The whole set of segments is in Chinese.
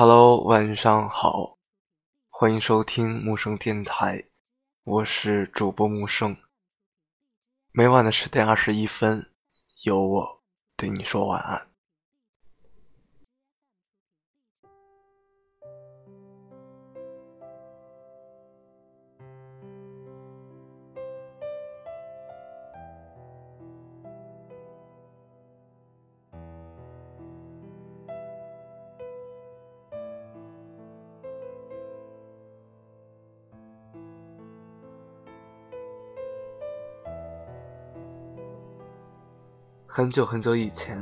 Hello，晚上好，欢迎收听木生电台，我是主播木生。每晚的十点二十一分，有我对你说晚安。很久很久以前，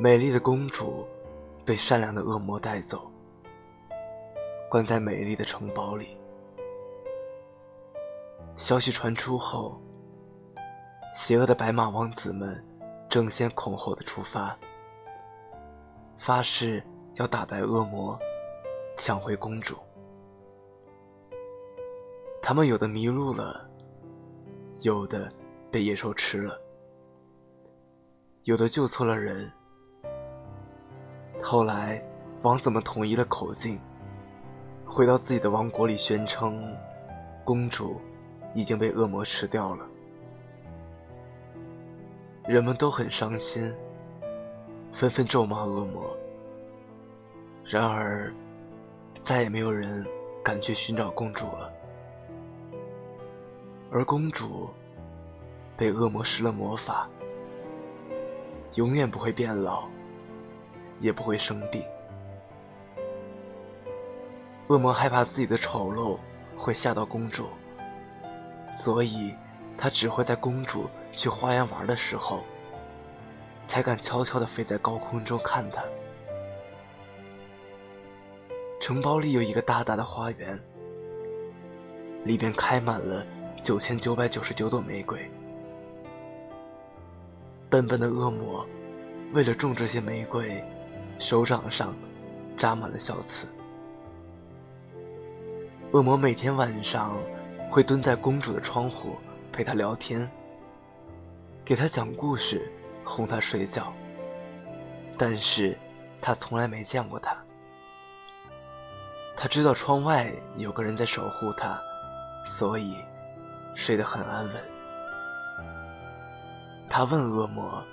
美丽的公主被善良的恶魔带走，关在美丽的城堡里。消息传出后，邪恶的白马王子们争先恐后的出发，发誓要打败恶魔，抢回公主。他们有的迷路了，有的被野兽吃了。有的救错了人。后来，王子们统一了口径，回到自己的王国里，宣称公主已经被恶魔吃掉了。人们都很伤心，纷纷咒骂恶魔。然而，再也没有人敢去寻找公主了。而公主被恶魔施了魔法。永远不会变老，也不会生病。恶魔害怕自己的丑陋会吓到公主，所以他只会在公主去花园玩的时候，才敢悄悄地飞在高空中看她。城堡里有一个大大的花园，里边开满了九千九百九十九朵玫瑰。笨笨的恶魔，为了种这些玫瑰，手掌上扎满了小刺。恶魔每天晚上会蹲在公主的窗户陪她聊天，给她讲故事，哄她睡觉。但是，他从来没见过她。他知道窗外有个人在守护她，所以睡得很安稳。他问恶魔：“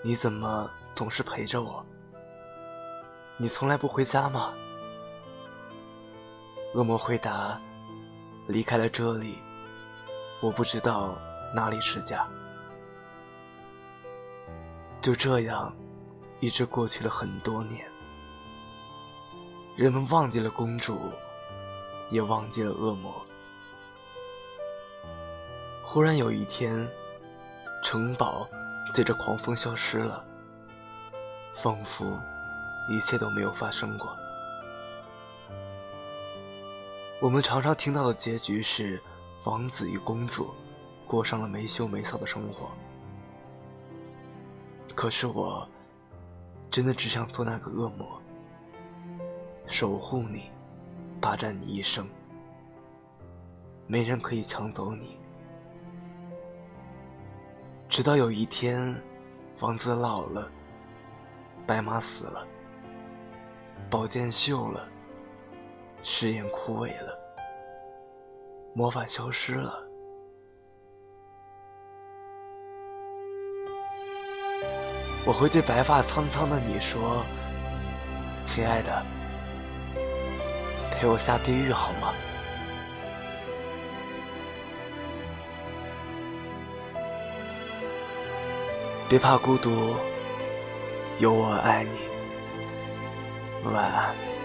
你怎么总是陪着我？你从来不回家吗？”恶魔回答：“离开了这里，我不知道哪里是家。”就这样，一直过去了很多年。人们忘记了公主，也忘记了恶魔。忽然有一天。城堡随着狂风消失了，仿佛一切都没有发生过。我们常常听到的结局是，王子与公主过上了没羞没臊的生活。可是我，真的只想做那个恶魔，守护你，霸占你一生，没人可以抢走你。直到有一天，王子老了，白马死了，宝剑锈了，誓言枯萎了，魔法消失了，我会对白发苍苍的你说：“亲爱的，陪我下地狱好吗？”别怕孤独，有我爱你。晚安。